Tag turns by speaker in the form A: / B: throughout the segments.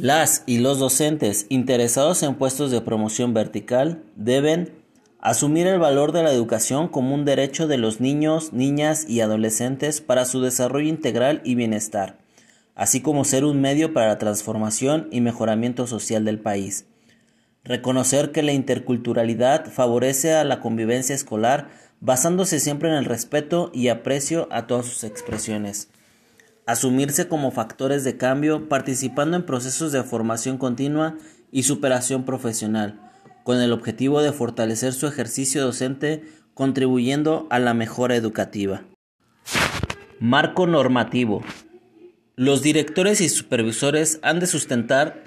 A: Las y los docentes interesados en puestos de promoción vertical deben asumir el valor de la educación como un derecho de los niños, niñas y adolescentes para su desarrollo integral y bienestar, así como ser un medio para la transformación y mejoramiento social del país. Reconocer que la interculturalidad favorece a la convivencia escolar basándose siempre en el respeto y aprecio a todas sus expresiones asumirse como factores de cambio, participando en procesos de formación continua y superación profesional, con el objetivo de fortalecer su ejercicio docente, contribuyendo a la mejora educativa. Marco normativo. Los directores y supervisores han de sustentar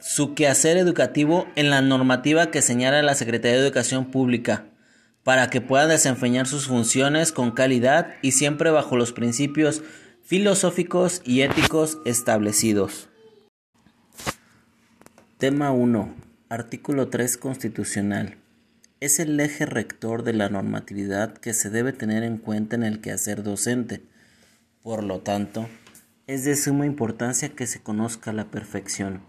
A: su quehacer educativo en la normativa que señala la Secretaría de Educación Pública, para que puedan desempeñar sus funciones con calidad y siempre bajo los principios filosóficos y éticos establecidos. Tema 1. Artículo 3 Constitucional. Es el eje rector de la normatividad que se debe tener en cuenta en el quehacer docente. Por lo tanto, es de suma importancia que se conozca a la perfección.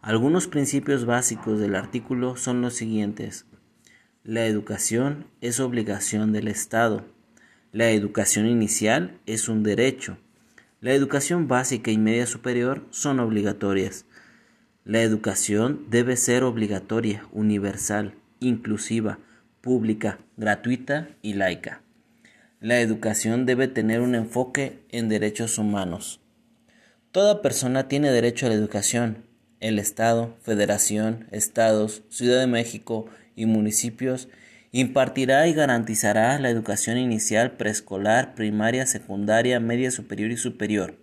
A: Algunos principios básicos del artículo son los siguientes. La educación es obligación del Estado. La educación inicial es un derecho. La educación básica y media superior son obligatorias. La educación debe ser obligatoria, universal, inclusiva, pública, gratuita y laica. La educación debe tener un enfoque en derechos humanos. Toda persona tiene derecho a la educación. El Estado, Federación, Estados, Ciudad de México y municipios Impartirá y garantizará la educación inicial, preescolar, primaria, secundaria, media superior y superior.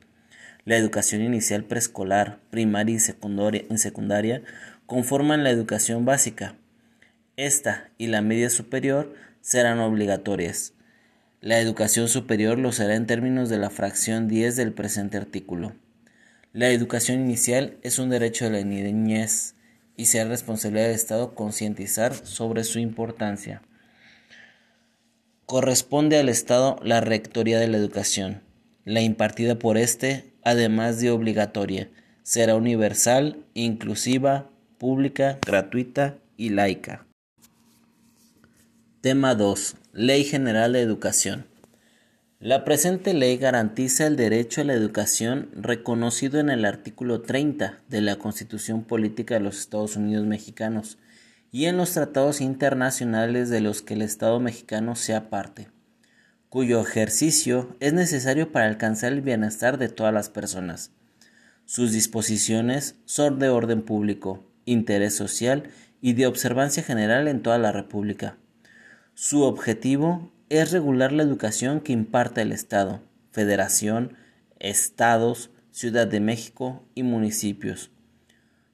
A: La educación inicial preescolar, primaria y secundaria conforman la educación básica. Esta y la media superior serán obligatorias. La educación superior lo será en términos de la fracción 10 del presente artículo. La educación inicial es un derecho de la niñez y sea responsabilidad del Estado concientizar sobre su importancia. Corresponde al Estado la rectoría de la educación. La impartida por éste, además de obligatoria, será universal, inclusiva, pública, gratuita y laica. Tema 2. Ley General de Educación. La presente ley garantiza el derecho a la educación reconocido en el artículo 30 de la Constitución Política de los Estados Unidos Mexicanos y en los tratados internacionales de los que el Estado mexicano sea parte, cuyo ejercicio es necesario para alcanzar el bienestar de todas las personas. Sus disposiciones son de orden público, interés social y de observancia general en toda la República. Su objetivo es regular la educación que imparte el Estado, Federación, Estados, Ciudad de México y municipios.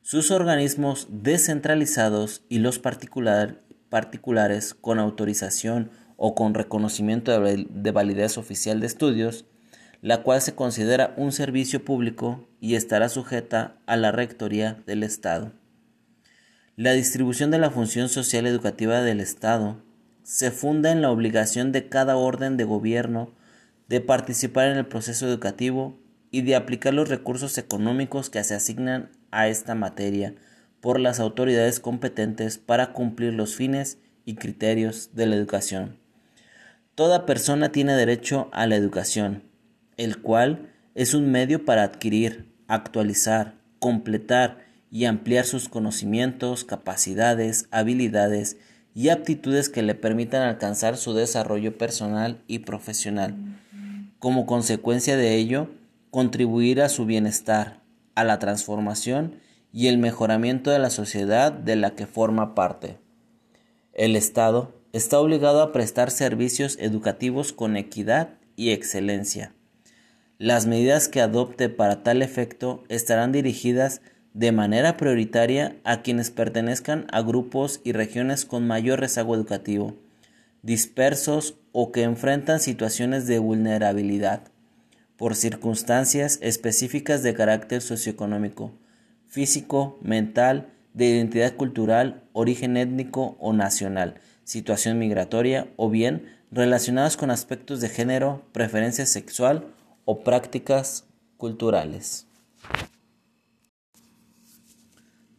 A: Sus organismos descentralizados y los particulares con autorización o con reconocimiento de validez oficial de estudios, la cual se considera un servicio público y estará sujeta a la Rectoría del Estado. La distribución de la función social educativa del Estado se funda en la obligación de cada orden de gobierno de participar en el proceso educativo y de aplicar los recursos económicos que se asignan a esta materia por las autoridades competentes para cumplir los fines y criterios de la educación. Toda persona tiene derecho a la educación, el cual es un medio para adquirir, actualizar, completar y ampliar sus conocimientos, capacidades, habilidades y aptitudes que le permitan alcanzar su desarrollo personal y profesional. Como consecuencia de ello, contribuir a su bienestar, a la transformación y el mejoramiento de la sociedad de la que forma parte. El Estado está obligado a prestar servicios educativos con equidad y excelencia. Las medidas que adopte para tal efecto estarán dirigidas de manera prioritaria a quienes pertenezcan a grupos y regiones con mayor rezago educativo, dispersos o que enfrentan situaciones de vulnerabilidad por circunstancias específicas de carácter socioeconómico, físico, mental, de identidad cultural, origen étnico o nacional, situación migratoria o bien relacionadas con aspectos de género, preferencia sexual o prácticas culturales.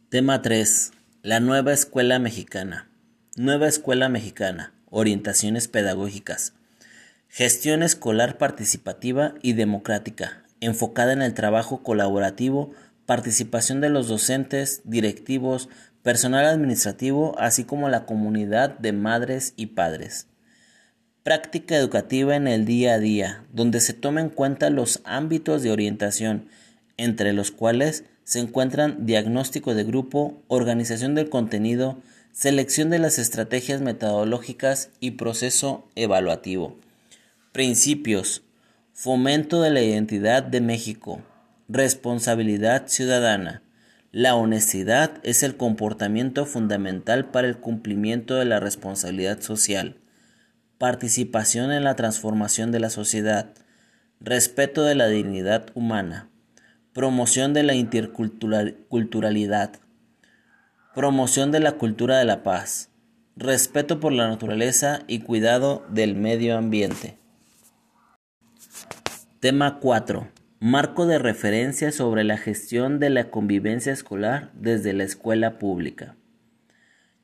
A: Tema 3. La nueva escuela mexicana. Nueva escuela mexicana. Orientaciones pedagógicas. Gestión escolar participativa y democrática, enfocada en el trabajo colaborativo, participación de los docentes, directivos, personal administrativo, así como la comunidad de madres y padres. Práctica educativa en el día a día, donde se toma en cuenta los ámbitos de orientación, entre los cuales se encuentran diagnóstico de grupo, organización del contenido, selección de las estrategias metodológicas y proceso evaluativo. Principios. Fomento de la identidad de México. Responsabilidad ciudadana. La honestidad es el comportamiento fundamental para el cumplimiento de la responsabilidad social. Participación en la transformación de la sociedad. Respeto de la dignidad humana. Promoción de la interculturalidad. Promoción de la cultura de la paz. Respeto por la naturaleza y cuidado del medio ambiente. Tema 4. Marco de referencia sobre la gestión de la convivencia escolar desde la escuela pública.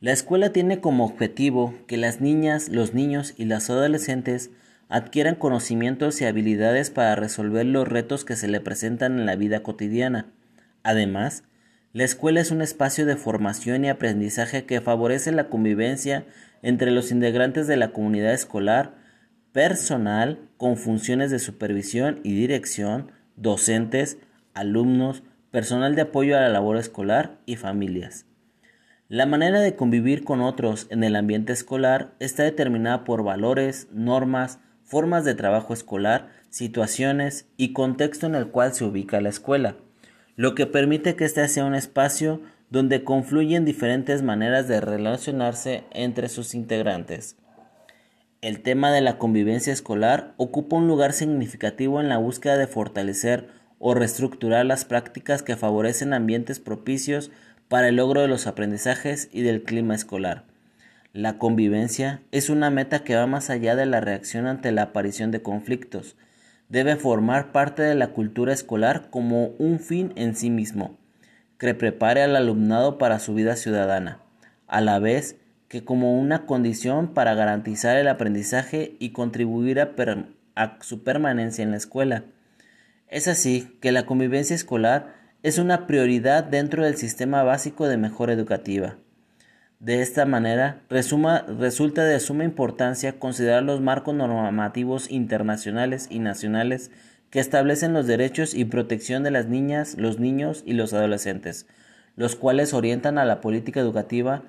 A: La escuela tiene como objetivo que las niñas, los niños y las adolescentes adquieran conocimientos y habilidades para resolver los retos que se le presentan en la vida cotidiana. Además, la escuela es un espacio de formación y aprendizaje que favorece la convivencia entre los integrantes de la comunidad escolar, personal con funciones de supervisión y dirección, docentes, alumnos, personal de apoyo a la labor escolar y familias. La manera de convivir con otros en el ambiente escolar está determinada por valores, normas, formas de trabajo escolar, situaciones y contexto en el cual se ubica la escuela, lo que permite que éste sea un espacio donde confluyen diferentes maneras de relacionarse entre sus integrantes. El tema de la convivencia escolar ocupa un lugar significativo en la búsqueda de fortalecer o reestructurar las prácticas que favorecen ambientes propicios para el logro de los aprendizajes y del clima escolar. La convivencia es una meta que va más allá de la reacción ante la aparición de conflictos. Debe formar parte de la cultura escolar como un fin en sí mismo, que prepare al alumnado para su vida ciudadana, a la vez que como una condición para garantizar el aprendizaje y contribuir a, a su permanencia en la escuela. Es así que la convivencia escolar es una prioridad dentro del sistema básico de mejora educativa. De esta manera, resulta de suma importancia considerar los marcos normativos internacionales y nacionales que establecen los derechos y protección de las niñas, los niños y los adolescentes, los cuales orientan a la política educativa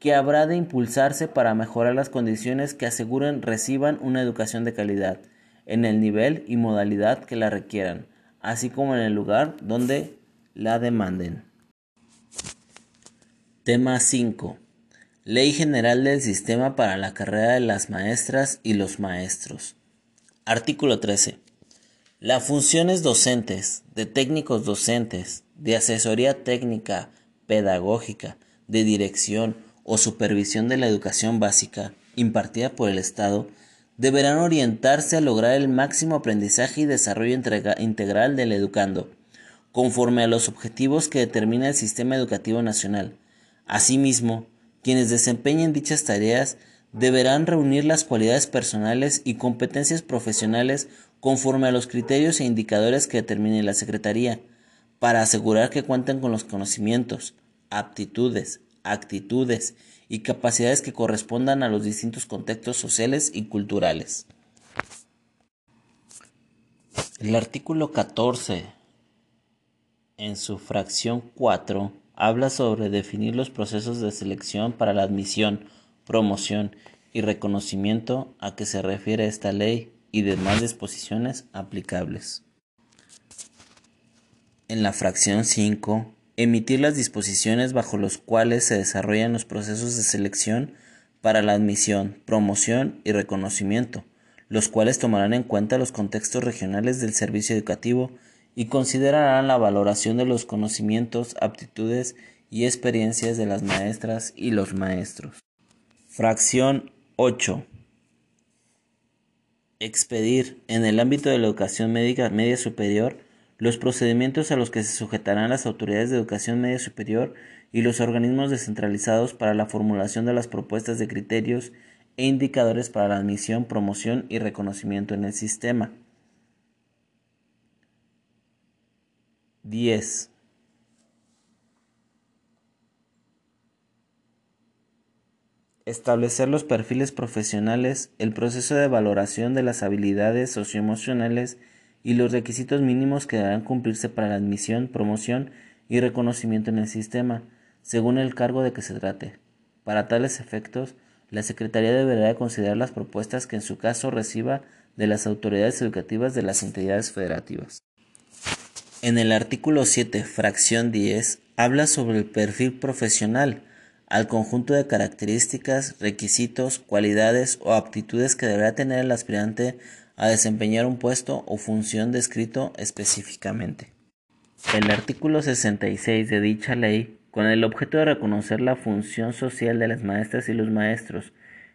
A: que habrá de impulsarse para mejorar las condiciones que aseguren reciban una educación de calidad, en el nivel y modalidad que la requieran, así como en el lugar donde la demanden. Tema 5. Ley General del Sistema para la Carrera de las Maestras y los Maestros. Artículo 13. Las funciones docentes, de técnicos docentes, de asesoría técnica, pedagógica, de dirección o supervisión de la educación básica impartida por el Estado deberán orientarse a lograr el máximo aprendizaje y desarrollo integral del educando, conforme a los objetivos que determina el Sistema Educativo Nacional. Asimismo, quienes desempeñen dichas tareas deberán reunir las cualidades personales y competencias profesionales conforme a los criterios e indicadores que determine la Secretaría, para asegurar que cuenten con los conocimientos, aptitudes, actitudes y capacidades que correspondan a los distintos contextos sociales y culturales. El artículo 14, en su fracción 4, habla sobre definir los procesos de selección para la admisión, promoción y reconocimiento a que se refiere esta ley y demás disposiciones aplicables. En la fracción 5, emitir las disposiciones bajo los cuales se desarrollan los procesos de selección para la admisión, promoción y reconocimiento, los cuales tomarán en cuenta los contextos regionales del servicio educativo y considerarán la valoración de los conocimientos, aptitudes y experiencias de las maestras y los maestros. Fracción 8. Expedir en el ámbito de la educación médica media superior los procedimientos a los que se sujetarán las autoridades de educación media superior y los organismos descentralizados para la formulación de las propuestas de criterios e indicadores para la admisión, promoción y reconocimiento en el sistema. 10. Establecer los perfiles profesionales, el proceso de valoración de las habilidades socioemocionales y los requisitos mínimos que deberán cumplirse para la admisión, promoción y reconocimiento en el sistema, según el cargo de que se trate. Para tales efectos, la Secretaría deberá considerar las propuestas que en su caso reciba de las autoridades educativas de las entidades federativas. En el artículo 7, fracción 10, habla sobre el perfil profesional, al conjunto de características, requisitos, cualidades o aptitudes que deberá tener el aspirante a desempeñar un puesto o función descrito específicamente. El artículo 66 de dicha ley, con el objeto de reconocer la función social de las maestras y los maestros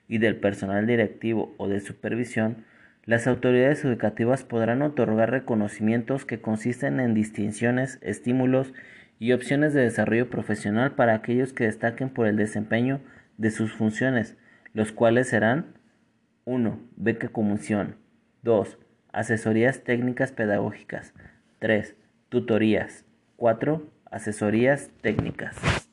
A: y del personal directivo o de supervisión, las autoridades educativas podrán otorgar reconocimientos que consisten en distinciones, estímulos y opciones de desarrollo profesional para aquellos que destaquen por el desempeño de sus funciones, los cuales serán 1. Beca comisión 2. Asesorías técnicas pedagógicas 3. Tutorías 4. Asesorías técnicas.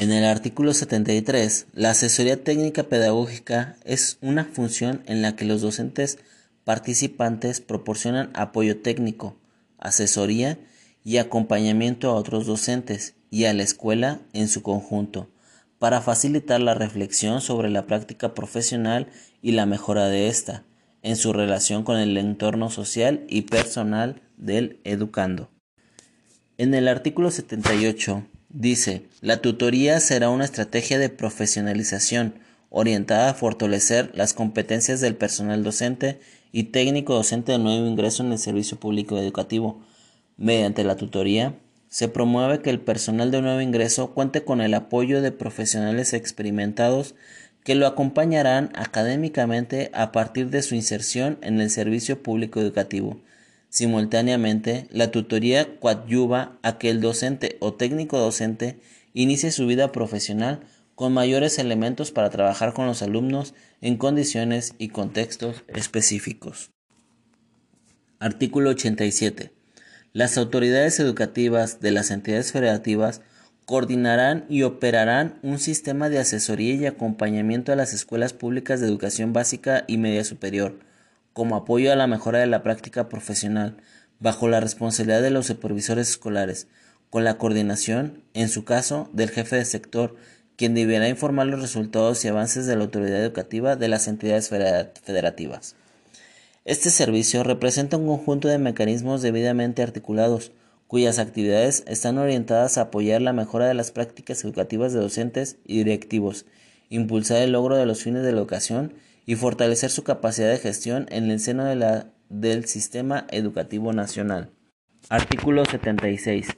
A: En el artículo 73, la asesoría técnica pedagógica es una función en la que los docentes participantes proporcionan apoyo técnico, asesoría y acompañamiento a otros docentes y a la escuela en su conjunto, para facilitar la reflexión sobre la práctica profesional y la mejora de ésta, en su relación con el entorno social y personal del educando. En el artículo 78 dice, la tutoría será una estrategia de profesionalización orientada a fortalecer las competencias del personal docente y técnico docente de nuevo ingreso en el servicio público educativo, Mediante la tutoría, se promueve que el personal de nuevo ingreso cuente con el apoyo de profesionales experimentados que lo acompañarán académicamente a partir de su inserción en el servicio público educativo. Simultáneamente, la tutoría coadyuva a que el docente o técnico docente inicie su vida profesional con mayores elementos para trabajar con los alumnos en condiciones y contextos específicos. Artículo 87. Las autoridades educativas de las entidades federativas coordinarán y operarán un sistema de asesoría y acompañamiento a las escuelas públicas de educación básica y media superior, como apoyo a la mejora de la práctica profesional, bajo la responsabilidad de los supervisores escolares, con la coordinación, en su caso, del jefe de sector, quien deberá informar los resultados y avances de la autoridad educativa de las entidades federativas. Este servicio representa un conjunto de mecanismos debidamente articulados, cuyas actividades están orientadas a apoyar la mejora de las prácticas educativas de docentes y directivos, impulsar el logro de los fines de la educación y fortalecer su capacidad de gestión en el seno del sistema educativo nacional. Artículo 76.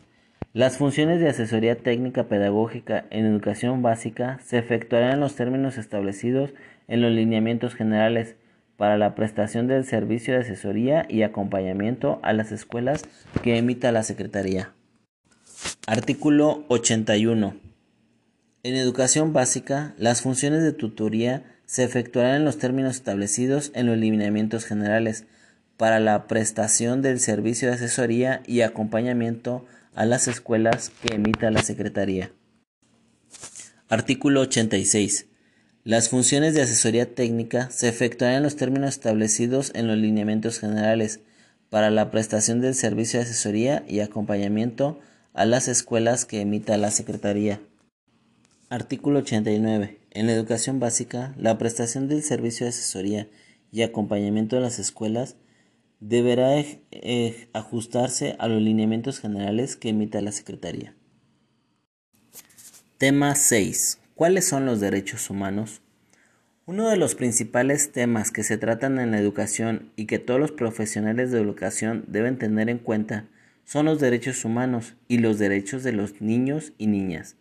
A: Las funciones de asesoría técnica pedagógica en educación básica se efectuarán en los términos establecidos en los lineamientos generales para la prestación del servicio de asesoría y acompañamiento a las escuelas que emita la Secretaría. Artículo 81. En educación básica, las funciones de tutoría se efectuarán en los términos establecidos en los lineamientos generales para la prestación del servicio de asesoría y acompañamiento a las escuelas que emita la Secretaría. Artículo 86. Las funciones de asesoría técnica se efectuarán en los términos establecidos en los lineamientos generales para la prestación del servicio de asesoría y acompañamiento a las escuelas que emita la Secretaría. Artículo 89. En la educación básica, la prestación del servicio de asesoría y acompañamiento a las escuelas deberá ajustarse a los lineamientos generales que emita la Secretaría. Tema 6. ¿Cuáles son los derechos humanos? Uno de los principales temas que se tratan en la educación y que todos los profesionales de educación deben tener en cuenta son los derechos humanos y los derechos de los niños y niñas.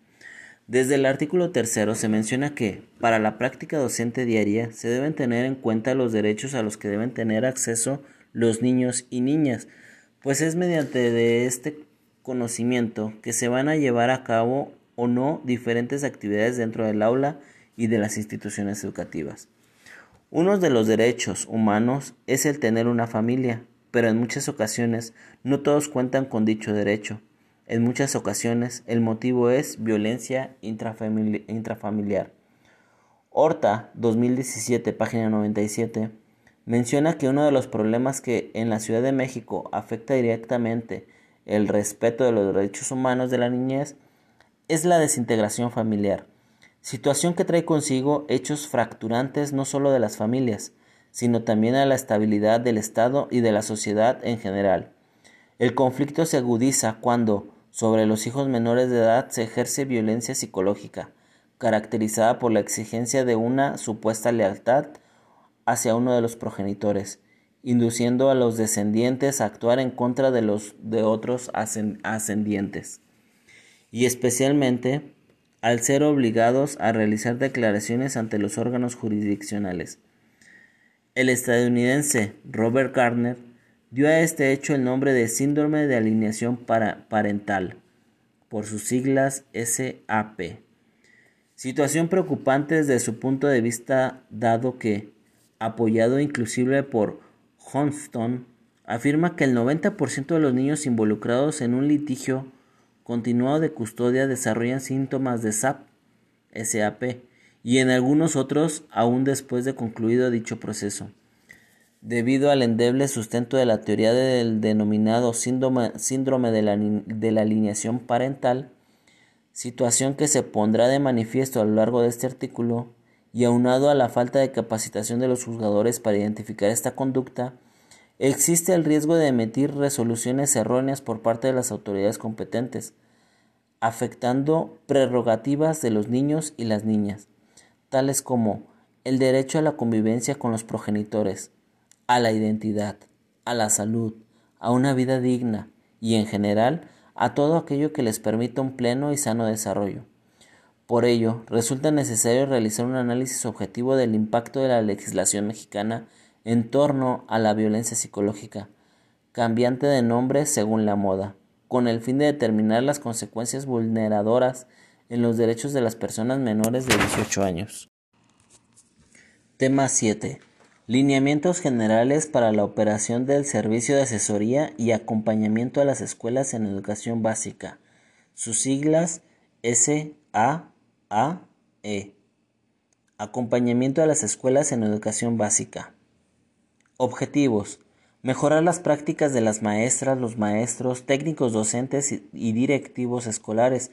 A: Desde el artículo tercero se menciona que, para la práctica docente diaria, se deben tener en cuenta los derechos a los que deben tener acceso los niños y niñas, pues es mediante este conocimiento que se van a llevar a cabo o no diferentes actividades dentro del aula y de las instituciones educativas. Uno de los derechos humanos es el tener una familia, pero en muchas ocasiones no todos cuentan con dicho derecho. En muchas ocasiones el motivo es violencia intrafamiliar. Horta, 2017, página 97, menciona que uno de los problemas que en la Ciudad de México afecta directamente el respeto de los derechos humanos de la niñez es la desintegración familiar situación que trae consigo hechos fracturantes no solo de las familias, sino también a la estabilidad del Estado y de la sociedad en general. El conflicto se agudiza cuando, sobre los hijos menores de edad, se ejerce violencia psicológica, caracterizada por la exigencia de una supuesta lealtad hacia uno de los progenitores, induciendo a los descendientes a actuar en contra de los de otros ascendientes. Y especialmente al ser obligados a realizar declaraciones ante los órganos jurisdiccionales. El estadounidense Robert Gardner dio a este hecho el nombre de síndrome de alineación parental, por sus siglas SAP. Situación preocupante desde su punto de vista dado que, apoyado inclusive por Johnston, afirma que el 90% de los niños involucrados en un litigio continuado de custodia desarrollan síntomas de SAP, SAP y en algunos otros aún después de concluido dicho proceso. Debido al endeble sustento de la teoría del denominado síndrome, síndrome de, la, de la alineación parental, situación que se pondrá de manifiesto a lo largo de este artículo, y aunado a la falta de capacitación de los juzgadores para identificar esta conducta, existe el riesgo de emitir resoluciones erróneas por parte de las autoridades competentes, afectando prerrogativas de los niños y las niñas, tales como el derecho a la convivencia con los progenitores, a la identidad, a la salud, a una vida digna y en general a todo aquello que les permita un pleno y sano desarrollo. Por ello, resulta necesario realizar un análisis objetivo del impacto de la legislación mexicana en torno a la violencia psicológica, cambiante de nombre según la moda, con el fin de determinar las consecuencias vulneradoras en los derechos de las personas menores de 18 años. Tema 7. Lineamientos generales para la operación del servicio de asesoría y acompañamiento a las escuelas en educación básica. Sus siglas SAAE. Acompañamiento a las escuelas en educación básica. Objetivos Mejorar las prácticas de las maestras, los maestros, técnicos docentes y directivos escolares,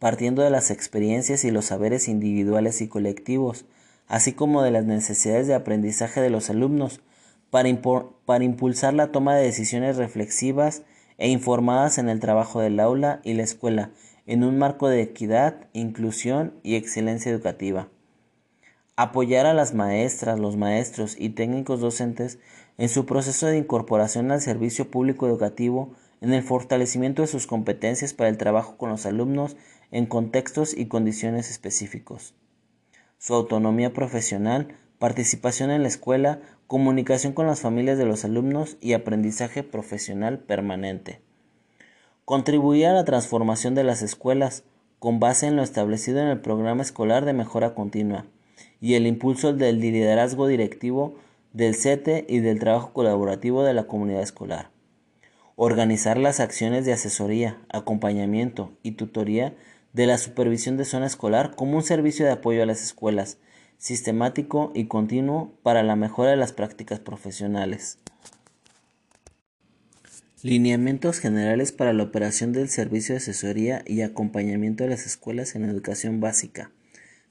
A: partiendo de las experiencias y los saberes individuales y colectivos, así como de las necesidades de aprendizaje de los alumnos, para, para impulsar la toma de decisiones reflexivas e informadas en el trabajo del aula y la escuela, en un marco de equidad, inclusión y excelencia educativa. Apoyar a las maestras, los maestros y técnicos docentes en su proceso de incorporación al servicio público educativo, en el fortalecimiento de sus competencias para el trabajo con los alumnos en contextos y condiciones específicos. Su autonomía profesional, participación en la escuela, comunicación con las familias de los alumnos y aprendizaje profesional permanente. Contribuir a la transformación de las escuelas con base en lo establecido en el programa escolar de mejora continua y el impulso del liderazgo directivo del CETE y del trabajo colaborativo de la comunidad escolar. Organizar las acciones de asesoría, acompañamiento y tutoría de la supervisión de zona escolar como un servicio de apoyo a las escuelas, sistemático y continuo para la mejora de las prácticas profesionales. Lineamientos generales para la operación del servicio de asesoría y acompañamiento de las escuelas en educación básica.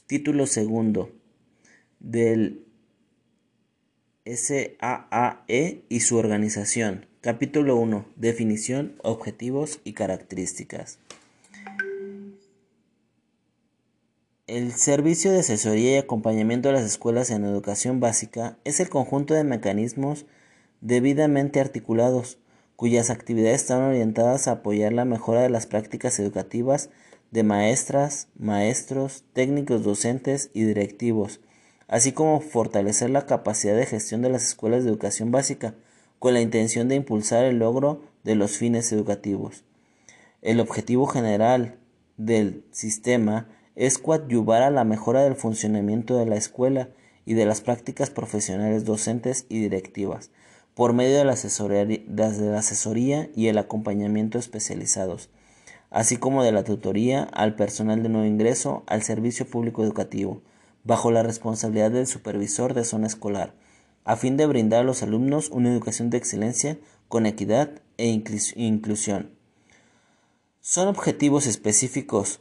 A: Título segundo del SAAE y su organización. Capítulo 1. Definición, objetivos y características. El servicio de asesoría y acompañamiento de las escuelas en educación básica es el conjunto de mecanismos debidamente articulados, cuyas actividades están orientadas a apoyar la mejora de las prácticas educativas de maestras, maestros, técnicos docentes y directivos, así como fortalecer la capacidad de gestión de las escuelas de educación básica, con la intención de impulsar el logro de los fines educativos. El objetivo general del sistema es coadyuvar a la mejora del funcionamiento de la escuela y de las prácticas profesionales docentes y directivas, por medio de la asesoría, y el acompañamiento especializados, así como de la tutoría al personal de nuevo ingreso al servicio público educativo, bajo la responsabilidad del supervisor de zona escolar, a fin de brindar a los alumnos una educación de excelencia con equidad e inclusión. Son objetivos específicos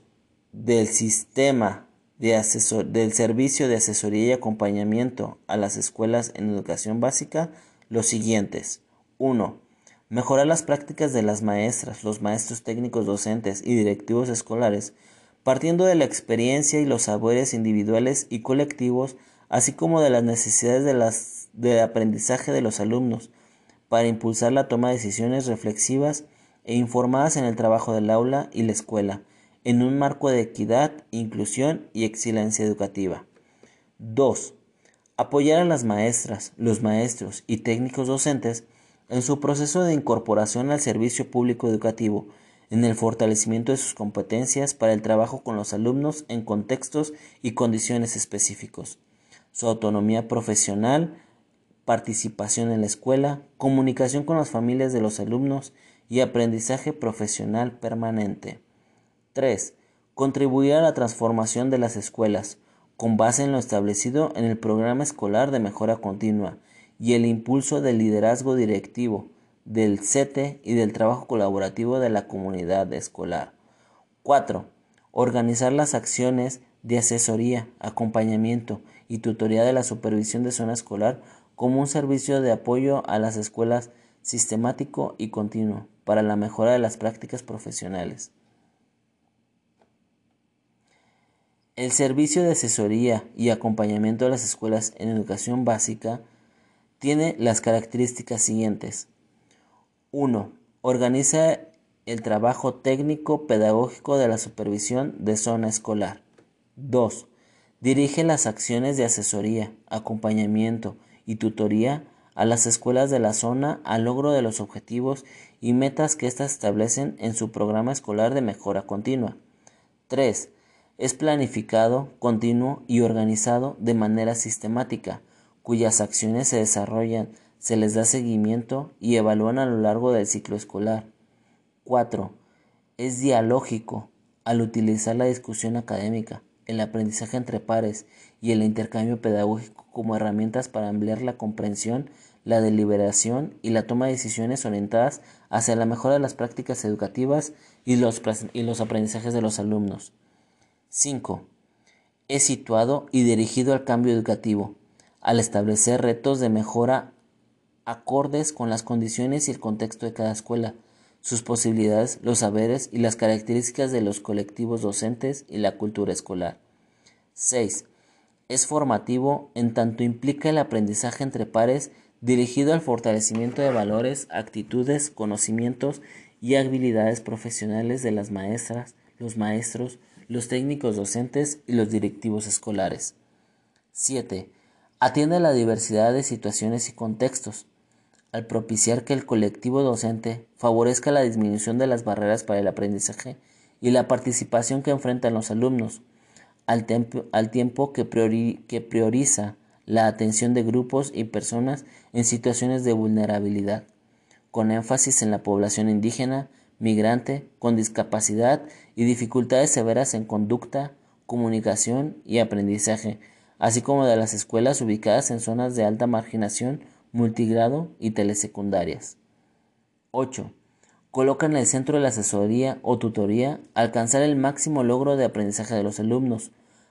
A: del sistema de del servicio de asesoría y acompañamiento a las escuelas en educación básica los siguientes. 1. Mejorar las prácticas de las maestras, los maestros técnicos docentes y directivos escolares, partiendo de la experiencia y los saberes individuales y colectivos, así como de las necesidades de las, de aprendizaje de los alumnos, para impulsar la toma de decisiones reflexivas e informadas en el trabajo del aula y la escuela, en un marco de equidad, inclusión y excelencia educativa. 2. Apoyar a las maestras, los maestros y técnicos docentes en su proceso de incorporación al servicio público educativo, en el fortalecimiento de sus competencias para el trabajo con los alumnos en contextos y condiciones específicos, su autonomía profesional, participación en la escuela, comunicación con las familias de los alumnos y aprendizaje profesional permanente. 3. Contribuir a la transformación de las escuelas, con base en lo establecido en el programa escolar de mejora continua y el impulso del liderazgo directivo, del CETE y del trabajo colaborativo de la comunidad escolar. 4. Organizar las acciones de asesoría, acompañamiento y tutoría de la supervisión de zona escolar como un servicio de apoyo a las escuelas sistemático y continuo para la mejora de las prácticas profesionales. El servicio de asesoría y acompañamiento de las escuelas en educación básica tiene las características siguientes. 1. Organiza el trabajo técnico pedagógico de la supervisión de zona escolar. 2. Dirige las acciones de asesoría, acompañamiento y tutoría a las escuelas de la zona al logro de los objetivos y metas que éstas establecen en su programa escolar de mejora continua. 3 es planificado, continuo y organizado de manera sistemática, cuyas acciones se desarrollan, se les da seguimiento y evalúan a lo largo del ciclo escolar. 4. Es dialógico al utilizar la discusión académica, el aprendizaje entre pares y el intercambio pedagógico como herramientas para ampliar la comprensión, la deliberación y la toma de decisiones orientadas hacia la mejora de las prácticas educativas y los, y los aprendizajes de los alumnos. 5. Es situado y dirigido al cambio educativo, al establecer retos de mejora acordes con las condiciones y el contexto de cada escuela, sus posibilidades, los saberes y las características de los colectivos docentes y la cultura escolar. 6. Es formativo en tanto implica el aprendizaje entre pares dirigido al fortalecimiento de valores, actitudes, conocimientos y habilidades profesionales de las maestras, los maestros, los técnicos docentes y los directivos escolares. 7. Atiende a la diversidad de situaciones y contextos, al propiciar que el colectivo docente favorezca la disminución de las barreras para el aprendizaje y la participación que enfrentan los alumnos, al, al tiempo que, que prioriza la atención de grupos y personas en situaciones de vulnerabilidad, con énfasis en la población indígena, migrante, con discapacidad y dificultades severas en conducta, comunicación y aprendizaje, así como de las escuelas ubicadas en zonas de alta marginación, multigrado y telesecundarias. 8. Coloca en el centro de la asesoría o tutoría alcanzar el máximo logro de aprendizaje de los alumnos,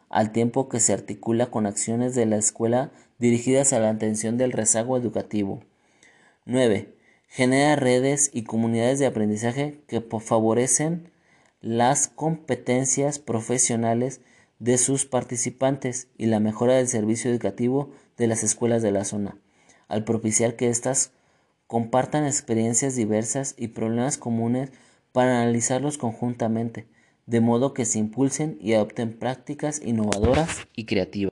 A: al tiempo que se articula con acciones de la escuela dirigidas a la atención del rezago educativo. 9 genera redes y comunidades de aprendizaje que favorecen las competencias profesionales de sus participantes y la mejora del servicio educativo de las escuelas de la zona, al propiciar que éstas compartan experiencias diversas y problemas comunes para analizarlos conjuntamente, de modo que se impulsen y adopten prácticas innovadoras y creativas.